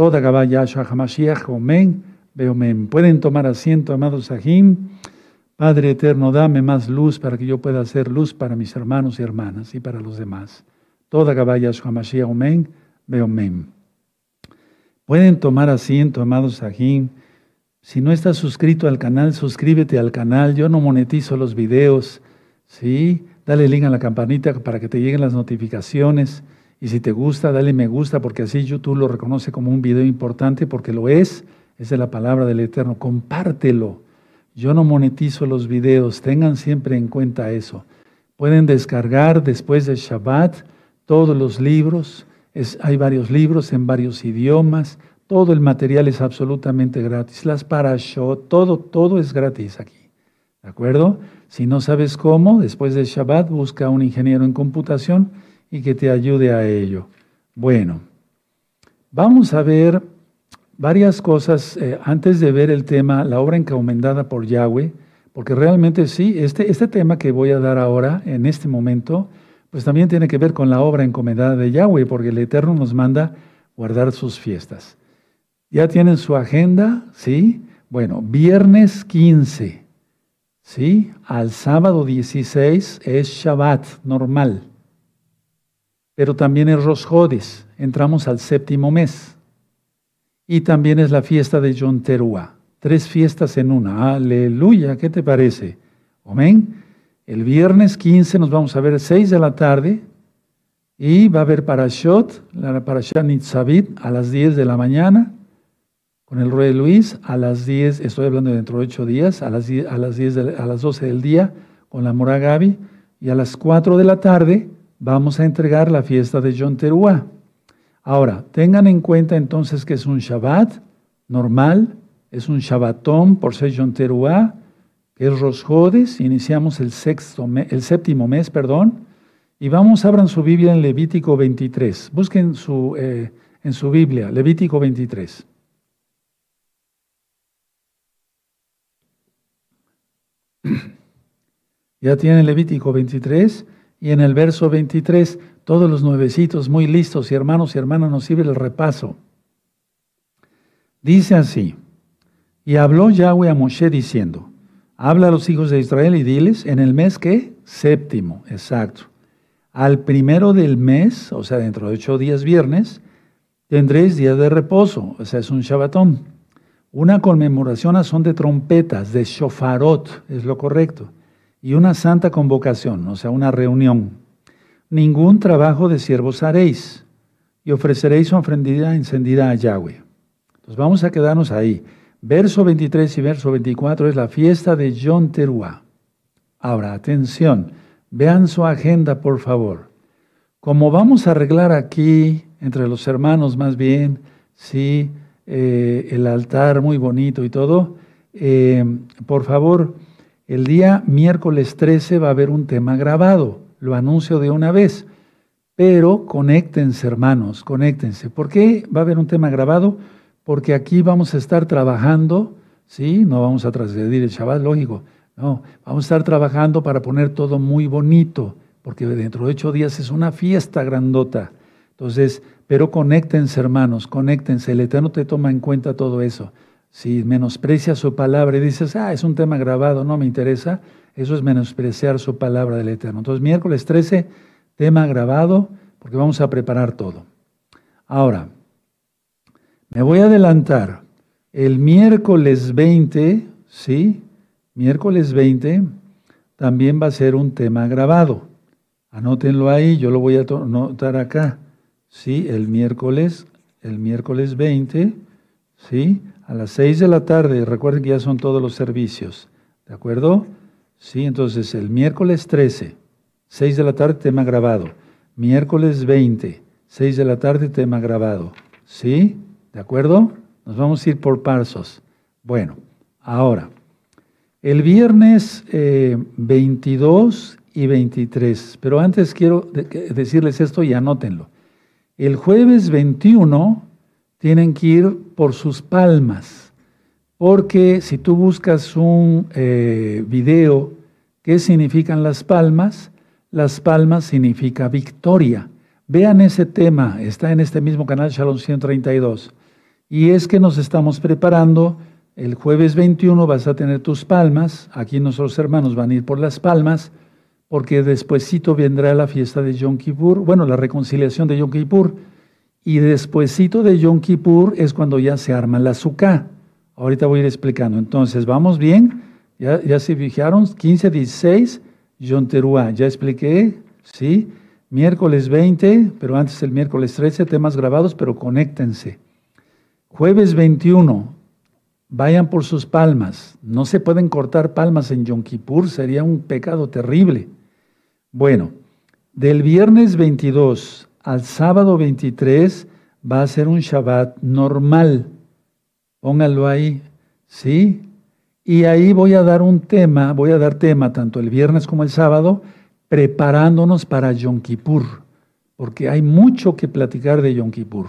Toda Yahshua Hamashiach, Omen, Beomen. Pueden tomar asiento, amados Sahim. Padre eterno, dame más luz para que yo pueda hacer luz para mis hermanos y hermanas y para los demás. Toda Yahshua Hamashiach, Omen, Beomen. Pueden tomar asiento, amados Sahim. Si no estás suscrito al canal, suscríbete al canal. Yo no monetizo los videos. ¿sí? Dale link a la campanita para que te lleguen las notificaciones. Y si te gusta, dale me gusta porque así YouTube lo reconoce como un video importante porque lo es. Es de la palabra del Eterno. Compártelo. Yo no monetizo los videos. Tengan siempre en cuenta eso. Pueden descargar después de Shabbat todos los libros. hay varios libros en varios idiomas. Todo el material es absolutamente gratis. Las parashot, todo, todo es gratis aquí. ¿De acuerdo? Si no sabes cómo, después del Shabbat, busca a un ingeniero en computación y que te ayude a ello. Bueno, vamos a ver varias cosas eh, antes de ver el tema, la obra encomendada por Yahweh, porque realmente sí, este, este tema que voy a dar ahora, en este momento, pues también tiene que ver con la obra encomendada de Yahweh, porque el Eterno nos manda guardar sus fiestas. ¿Ya tienen su agenda? ¿Sí? Bueno, viernes 15, ¿sí? Al sábado 16 es Shabbat normal. Pero también es Rosjodes, entramos al séptimo mes. Y también es la fiesta de John Teruah. Tres fiestas en una. Aleluya, ¿qué te parece? Amén. El viernes 15 nos vamos a ver 6 de la tarde y va a haber Parashot, la Parashat Nitzavit a las 10 de la mañana con el rey Luis a las 10, estoy hablando de dentro de 8 días, a las, 10, a las, 10 a las 12 del día con la Mora Gaby y a las 4 de la tarde vamos a entregar la fiesta de John Teruah. Ahora, tengan en cuenta entonces que es un Shabbat normal, es un Shabbatón por ser John Teruah, que es Rosjodes, iniciamos el, sexto el séptimo mes, perdón, y vamos, abran su Biblia en Levítico 23, busquen su, eh, en su Biblia, Levítico 23. Ya tienen Levítico 23 y en el verso 23 todos los nuevecitos muy listos y hermanos y hermanas nos sirve el repaso. Dice así, y habló Yahweh a Moshe diciendo, habla a los hijos de Israel y diles, en el mes que? Séptimo, exacto. Al primero del mes, o sea, dentro de ocho días viernes, tendréis día de reposo, o sea, es un Shabbatón una conmemoración a son de trompetas, de shofarot, es lo correcto, y una santa convocación, o sea, una reunión. Ningún trabajo de siervos haréis, y ofreceréis ofrendida encendida a Yahweh. Entonces vamos a quedarnos ahí. Verso 23 y verso 24 es la fiesta de Yom Teruah. Ahora, atención, vean su agenda, por favor. Como vamos a arreglar aquí, entre los hermanos más bien, sí, eh, el altar muy bonito y todo, eh, por favor, el día miércoles 13 va a haber un tema grabado, lo anuncio de una vez, pero conéctense hermanos, conéctense. ¿Por qué va a haber un tema grabado? Porque aquí vamos a estar trabajando, ¿sí? No vamos a trasceder el Shabbat, lógico, no, vamos a estar trabajando para poner todo muy bonito, porque dentro de ocho días es una fiesta grandota. Entonces, pero conéctense, hermanos, conéctense. El Eterno te toma en cuenta todo eso. Si menosprecias su palabra y dices, ah, es un tema grabado, no me interesa, eso es menospreciar su palabra del Eterno. Entonces, miércoles 13, tema grabado, porque vamos a preparar todo. Ahora, me voy a adelantar. El miércoles 20, ¿sí? Miércoles 20 también va a ser un tema grabado. Anótenlo ahí, yo lo voy a anotar acá. ¿sí? El miércoles, el miércoles 20, ¿sí? A las 6 de la tarde, recuerden que ya son todos los servicios, ¿de acuerdo? Sí, entonces el miércoles 13, 6 de la tarde, tema grabado. Miércoles 20, 6 de la tarde, tema grabado. ¿Sí? ¿De acuerdo? Nos vamos a ir por pasos. Bueno, ahora, el viernes 22 eh, y 23, pero antes quiero decirles esto y anótenlo. El jueves 21 tienen que ir por sus palmas, porque si tú buscas un eh, video, ¿qué significan las palmas? Las palmas significa victoria. Vean ese tema, está en este mismo canal Shalom 132. Y es que nos estamos preparando. El jueves 21 vas a tener tus palmas. Aquí nuestros hermanos van a ir por las palmas, porque despuesito vendrá la fiesta de Yom Kippur, bueno, la reconciliación de Yom Kippur. Y despuesito de Yom Kippur es cuando ya se arma la azúcar. Ahorita voy a ir explicando. Entonces, ¿vamos bien? ¿Ya, ya se fijaron? 15, 16, Yom. Ya expliqué, ¿sí? Miércoles 20, pero antes el miércoles 13, temas grabados, pero conéctense. Jueves 21, vayan por sus palmas. No se pueden cortar palmas en Yom Kippur, sería un pecado terrible. Bueno, del viernes 22 al sábado 23 va a ser un Shabbat normal. Pónganlo ahí, ¿sí? Y ahí voy a dar un tema, voy a dar tema tanto el viernes como el sábado, preparándonos para Yom Kippur, porque hay mucho que platicar de Yom Kippur.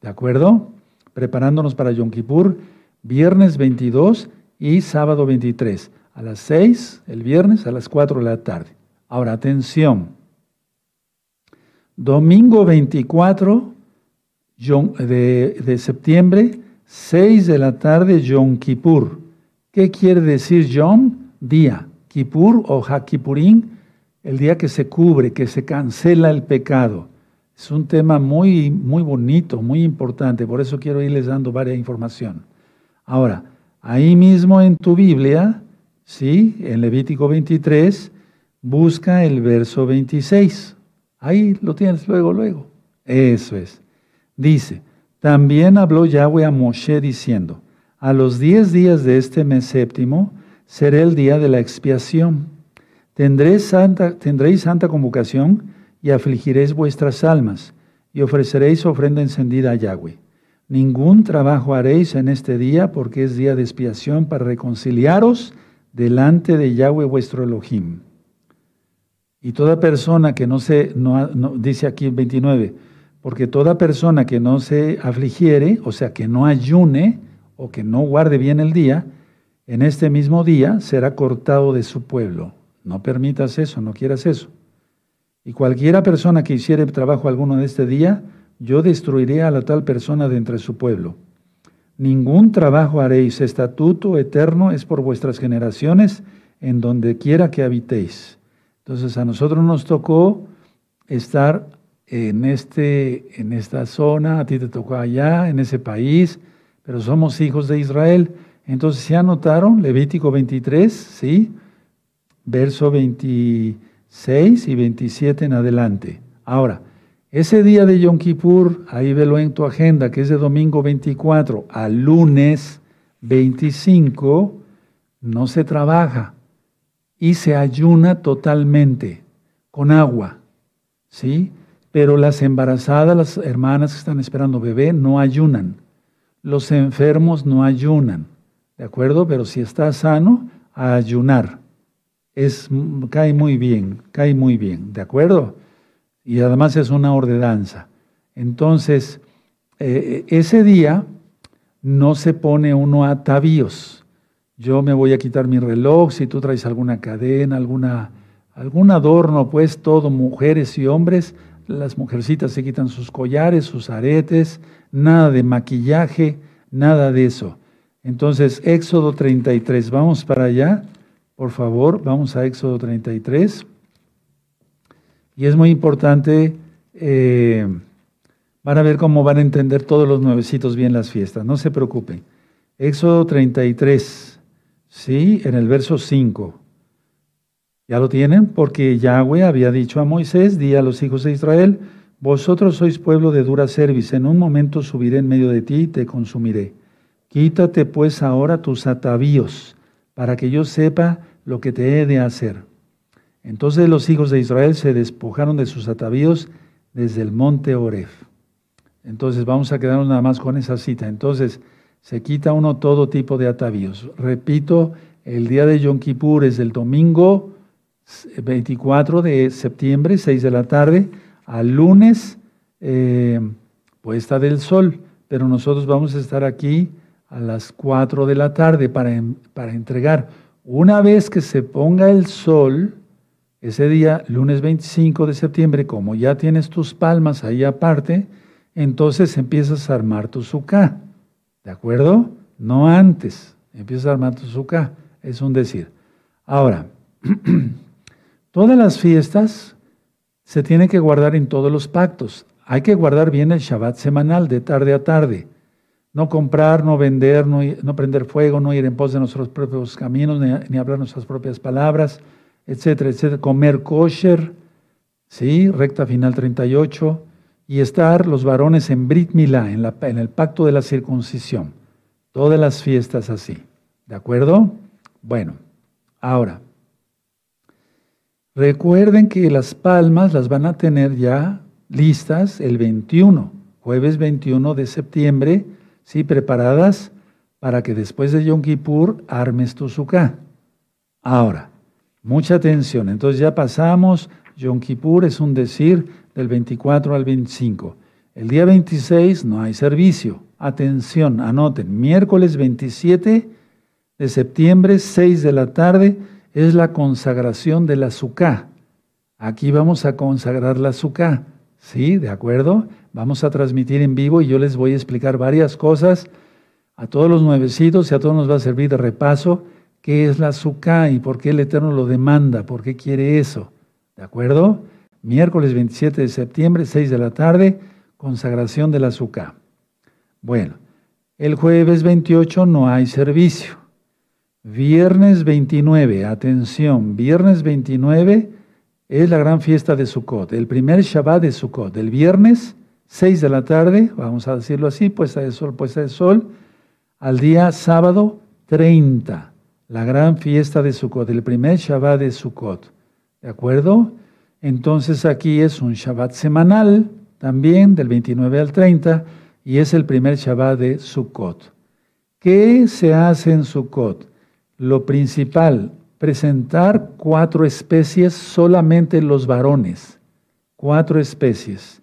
¿De acuerdo? Preparándonos para Yom Kippur, viernes 22 y sábado 23, a las 6 el viernes, a las 4 de la tarde. Ahora, atención. Domingo 24 de, de septiembre, 6 de la tarde, Yom Kippur. ¿Qué quiere decir Yom? Día. Kippur o Hakipurín el día que se cubre, que se cancela el pecado. Es un tema muy, muy bonito, muy importante, por eso quiero irles dando varias información. Ahora, ahí mismo en tu Biblia, ¿sí? En Levítico 23, busca el verso 26. Ahí lo tienes luego, luego. Eso es. Dice, también habló Yahweh a Moshe diciendo, a los diez días de este mes séptimo será el día de la expiación Tendréis santa, tendréis santa convocación y afligiréis vuestras almas y ofreceréis ofrenda encendida a Yahweh. Ningún trabajo haréis en este día porque es día de expiación para reconciliaros delante de Yahweh vuestro Elohim. Y toda persona que no se, no, dice aquí en 29, porque toda persona que no se afligiere, o sea, que no ayune o que no guarde bien el día, en este mismo día será cortado de su pueblo. No permitas eso, no quieras eso. Y cualquiera persona que hiciere trabajo alguno de este día, yo destruiré a la tal persona de entre su pueblo. Ningún trabajo haréis, estatuto eterno es por vuestras generaciones, en donde quiera que habitéis. Entonces a nosotros nos tocó estar en, este, en esta zona, a ti te tocó allá, en ese país, pero somos hijos de Israel. Entonces, ¿se anotaron? Levítico 23, ¿sí? verso 26 y 27 en adelante. Ahora, ese día de Yom Kippur, ahí velo en tu agenda, que es de domingo 24 al lunes 25, no se trabaja y se ayuna totalmente con agua, ¿sí? Pero las embarazadas, las hermanas que están esperando bebé, no ayunan. Los enfermos no ayunan, ¿de acuerdo? Pero si está sano, a ayunar es, cae muy bien, cae muy bien, ¿de acuerdo? Y además es una ordenanza. Entonces, eh, ese día no se pone uno a atavíos. Yo me voy a quitar mi reloj, si tú traes alguna cadena, alguna, algún adorno, pues todo, mujeres y hombres, las mujercitas se quitan sus collares, sus aretes, nada de maquillaje, nada de eso. Entonces, Éxodo 33, vamos para allá. Por favor, vamos a Éxodo 33. Y es muy importante, eh, van a ver cómo van a entender todos los nuevecitos bien las fiestas, no se preocupen. Éxodo 33, ¿sí? En el verso 5. ¿Ya lo tienen? Porque Yahweh había dicho a Moisés, di a los hijos de Israel, vosotros sois pueblo de dura cerviz, en un momento subiré en medio de ti y te consumiré. Quítate pues ahora tus atavíos, para que yo sepa lo que te he de hacer. Entonces los hijos de Israel se despojaron de sus atavíos desde el monte Oref. Entonces vamos a quedarnos nada más con esa cita. Entonces se quita uno todo tipo de atavíos. Repito, el día de Yom Kippur es el domingo 24 de septiembre, 6 de la tarde, al lunes eh, puesta del sol, pero nosotros vamos a estar aquí a las 4 de la tarde para, para entregar una vez que se ponga el sol, ese día, lunes 25 de septiembre, como ya tienes tus palmas ahí aparte, entonces empiezas a armar tu suká. ¿De acuerdo? No antes. Empieza a armar tu suka. Es un decir. Ahora, todas las fiestas se tienen que guardar en todos los pactos. Hay que guardar bien el Shabbat semanal, de tarde a tarde. No comprar, no vender, no, no prender fuego, no ir en pos de nuestros propios caminos, ni, hablar nuestras propias palabras, etcétera, etcétera. Comer kosher, ¿sí? Recta final 38. Y estar los varones en Brit Milá, en, en el pacto de la circuncisión. Todas las fiestas así. ¿De acuerdo? Bueno, ahora. Recuerden que las palmas las van a tener ya listas el 21, jueves 21 de septiembre, ¿sí? Preparadas para que después de Yom Kippur armes tu suká. Ahora, mucha atención. Entonces ya pasamos, Yom Kippur es un decir del 24 al 25. El día 26 no hay servicio. Atención, anoten, miércoles 27 de septiembre, 6 de la tarde, es la consagración de la suká. Aquí vamos a consagrar la suká. ¿Sí? ¿De acuerdo? Vamos a transmitir en vivo y yo les voy a explicar varias cosas a todos los nuevecitos y a todos nos va a servir de repaso qué es la suká y por qué el Eterno lo demanda, por qué quiere eso. ¿De acuerdo? Miércoles 27 de septiembre, 6 de la tarde, consagración de la suká. Bueno, el jueves 28 no hay servicio. Viernes 29, atención, viernes 29 es la gran fiesta de Sukkot, el primer Shabbat de Sukkot, el viernes 6 de la tarde, vamos a decirlo así, puesta de sol, puesta de sol, al día sábado 30, la gran fiesta de Sukkot, el primer Shabbat de Sukkot. ¿De acuerdo? Entonces aquí es un Shabbat semanal también, del 29 al 30, y es el primer Shabbat de Sukkot. ¿Qué se hace en Sukkot? Lo principal, presentar cuatro especies solamente los varones. Cuatro especies.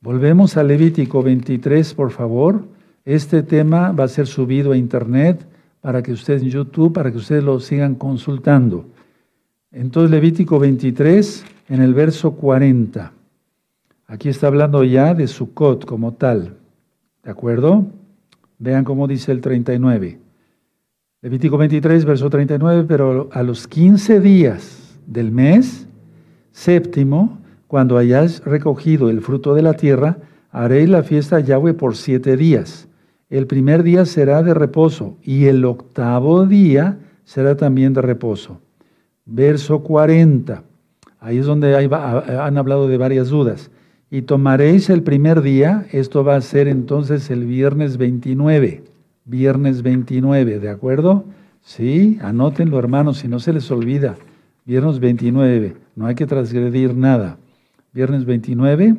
Volvemos a Levítico 23, por favor. Este tema va a ser subido a internet para que ustedes en YouTube, para que ustedes lo sigan consultando. Entonces Levítico 23, en el verso 40. Aquí está hablando ya de Sukkot como tal. ¿De acuerdo? Vean cómo dice el 39. Levítico 23, verso 39, pero a los 15 días del mes séptimo, cuando hayáis recogido el fruto de la tierra, haréis la fiesta a Yahweh por siete días. El primer día será de reposo y el octavo día será también de reposo. Verso 40. Ahí es donde han hablado de varias dudas. Y tomaréis el primer día, esto va a ser entonces el viernes 29 viernes 29, ¿de acuerdo? Sí, anótenlo hermanos, si no se les olvida. Viernes 29, no hay que transgredir nada. Viernes 29.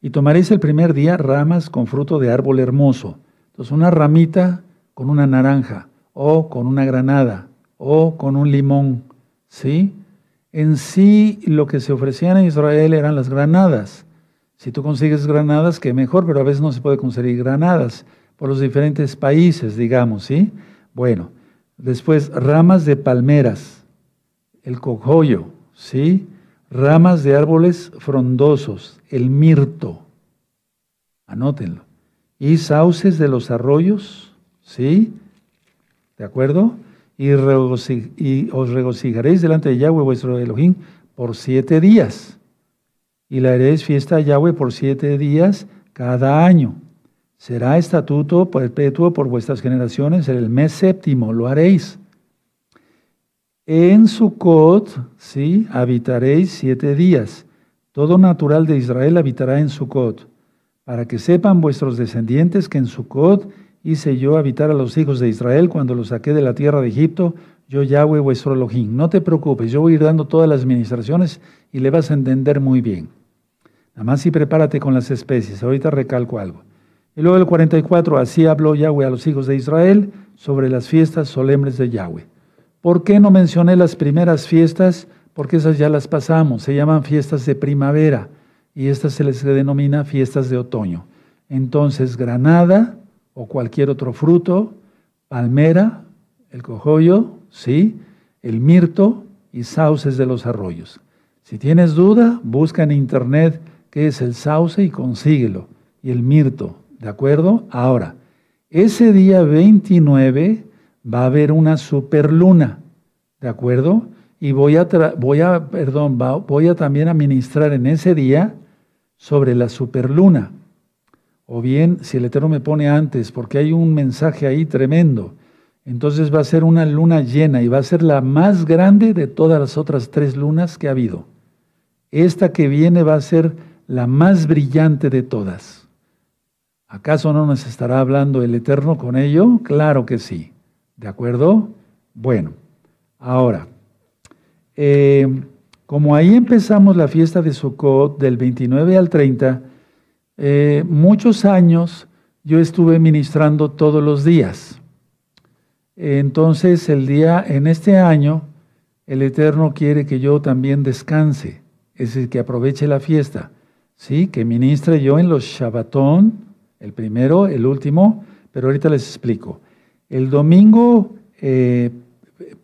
Y tomaréis el primer día ramas con fruto de árbol hermoso. Entonces, una ramita con una naranja, o con una granada, o con un limón. ¿Sí? En sí, lo que se ofrecían en Israel eran las granadas. Si tú consigues granadas, que mejor, pero a veces no se puede conseguir granadas por los diferentes países, digamos, ¿sí? Bueno, después ramas de palmeras, el cojoyo, ¿sí? Ramas de árboles frondosos, el mirto, anótenlo. Y sauces de los arroyos, ¿sí? ¿De acuerdo? Y, os regocijaréis delante de Yahweh vuestro Elohim por siete días. Y le haréis fiesta a Yahweh por siete días cada año. Será estatuto perpetuo por vuestras generaciones en el mes séptimo, lo haréis. En Sucot, sí, habitaréis siete días. Todo natural de Israel habitará en Sucot, para que sepan vuestros descendientes que en Sucot hice yo habitar a los hijos de Israel cuando los saqué de la tierra de Egipto, yo Yahweh vuestro Elohim. No te preocupes, yo voy a ir dando todas las administraciones y le vas a entender muy bien. Nada más y prepárate con las especies. Ahorita recalco algo. Y luego el 44, así habló Yahweh a los hijos de Israel sobre las fiestas solemnes de Yahweh. ¿Por qué no mencioné las primeras fiestas? Porque esas ya las pasamos, se llaman fiestas de primavera y estas se les denomina fiestas de otoño. Entonces, granada o cualquier otro fruto, palmera, el cojollo, sí, el mirto y sauces de los arroyos. Si tienes duda, busca en internet qué es el sauce y consíguelo. Y el mirto, ¿De acuerdo? Ahora, Ese día 29 va a haber una superluna, ¿de acuerdo? Y voy a, voy a, perdón, voy a también administrar en ese día sobre la superluna. O bien, si el Eterno me pone antes, porque hay un mensaje ahí tremendo, entonces va a ser una luna llena y va a ser la más grande de todas las otras tres lunas que ha habido. Esta que viene va a ser la más brillante de todas. ¿Acaso no nos estará hablando el Eterno con ello? Claro que sí. ¿De acuerdo? Bueno, ahora, eh, como ahí empezamos la fiesta de Sukkot del 29 al 30, eh, muchos años yo estuve ministrando todos los días. Entonces, el día, en este año, el Eterno quiere que yo también descanse, es decir, que aproveche la fiesta, ¿sí? Que ministre yo en los Shabbatón, el primero, el último, pero ahorita les explico. El domingo, eh,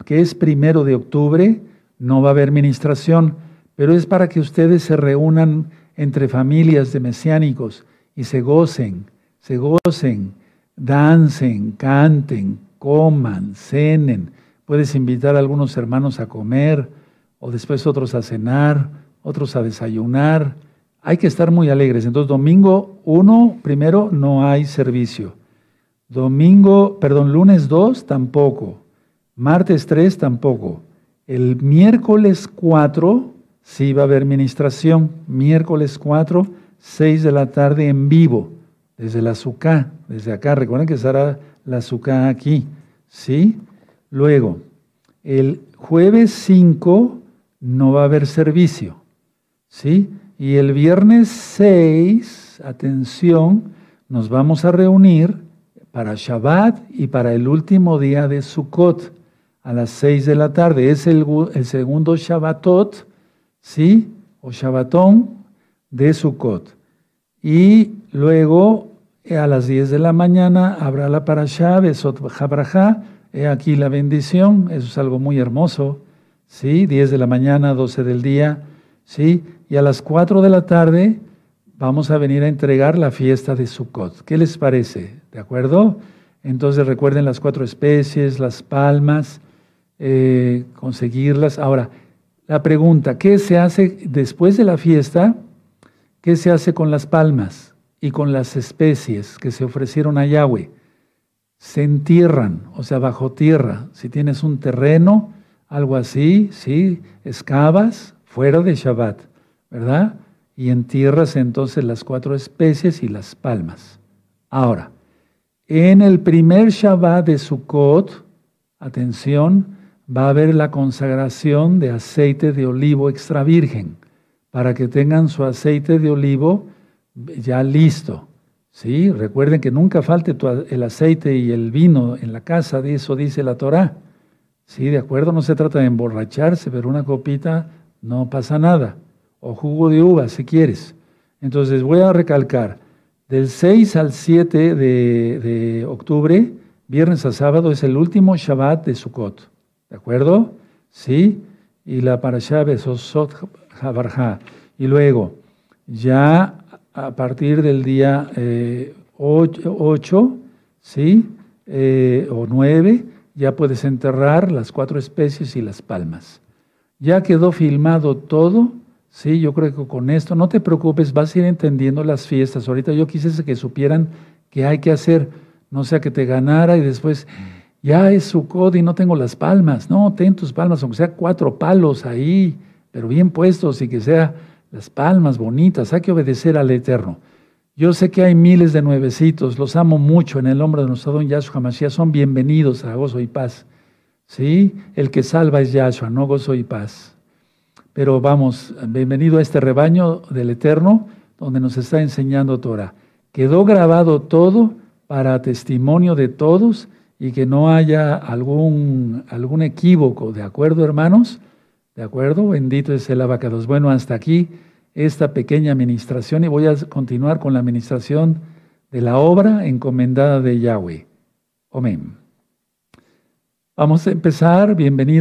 que es primero de octubre, no va a haber ministración, pero es para que ustedes se reúnan entre familias de mesiánicos y se gocen, se gocen, dancen, canten, coman, cenen. Puedes invitar a algunos hermanos a comer o después otros a cenar, otros a desayunar. Hay que estar muy alegres. Entonces, domingo 1, primero, no hay servicio. Domingo, perdón, lunes 2 tampoco. Martes 3 tampoco. El miércoles 4 sí va a haber ministración. Miércoles 4, 6 de la tarde en vivo, desde la azúcar, desde acá. Recuerden que estará la azúcar aquí. ¿Sí? Luego, el jueves 5 no va a haber servicio. ¿Sí? Y el viernes 6, atención, nos vamos a reunir para Shabbat y para el último día de Sukkot a las seis de la tarde. Es el, el segundo Shabbatot, ¿sí? O Shabbatón de Sukkot. Y luego eh, a las 10 de la mañana habrá la parashá, Besot Habrajá, he aquí la bendición, eso es algo muy hermoso, ¿sí? 10 de la mañana, 12 del día, ¿sí? Y a las 4 de la tarde vamos a venir a entregar la fiesta de Sukkot. ¿Qué les parece? ¿De acuerdo? Entonces recuerden las cuatro especies, las palmas, eh, conseguirlas. Ahora, la pregunta, ¿qué se hace después de la fiesta? ¿Qué se hace con las palmas y con las especies que se ofrecieron a Yahweh? Se entierran, o sea, bajo tierra. Si tienes un terreno, algo así, sí, excavas fuera de Shabbat, ¿verdad? y entierras entonces las cuatro especies y las palmas. Ahora, en el primer Shabbat de Sukkot, atención, va a haber la consagración de aceite de olivo extra virgen, para que tengan su aceite de olivo ya listo. ¿Sí? Recuerden que nunca falte el aceite y el vino en la casa, de eso dice la Torah. ¿Sí? De acuerdo, no se trata de emborracharse, pero una copita no pasa nada o jugo de uva si quieres. Entonces voy a recalcar, del 6 al 7 de, octubre, viernes a sábado, es el último Shabbat de Sukkot. ¿De acuerdo? ¿Sí? Y la parashá Besosot Habarja. Y luego, ya a partir del día 8, eh, ¿sí? Eh, o 9, ya puedes enterrar las cuatro especies y las palmas. Ya quedó filmado todo Sí, yo creo que con esto, no te preocupes, vas a ir entendiendo las fiestas. Ahorita yo quise que supieran qué hay que hacer, no sea que te ganara y después, ya es su y no tengo las palmas. No, ten tus palmas, aunque sea cuatro palos ahí, pero bien puestos y que sea las palmas bonitas. Hay que obedecer al Eterno. Yo sé que hay miles de nuevecitos, los amo mucho en el nombre de nuestro don Yahshua Mashiach. Son bienvenidos a gozo y paz. ¿Sí? El que salva es Yahshua, no gozo y paz. Pero vamos, bienvenido a este rebaño del Eterno, donde nos está enseñando Torah. Quedó grabado todo para testimonio de todos y que no haya algún, algún equívoco, ¿de acuerdo, hermanos? ¿De acuerdo? Bendito es el abacados. Bueno, hasta aquí esta pequeña administración y voy a continuar con la administración de la obra encomendada de Yahweh. Amén. Vamos a empezar. Bienvenido.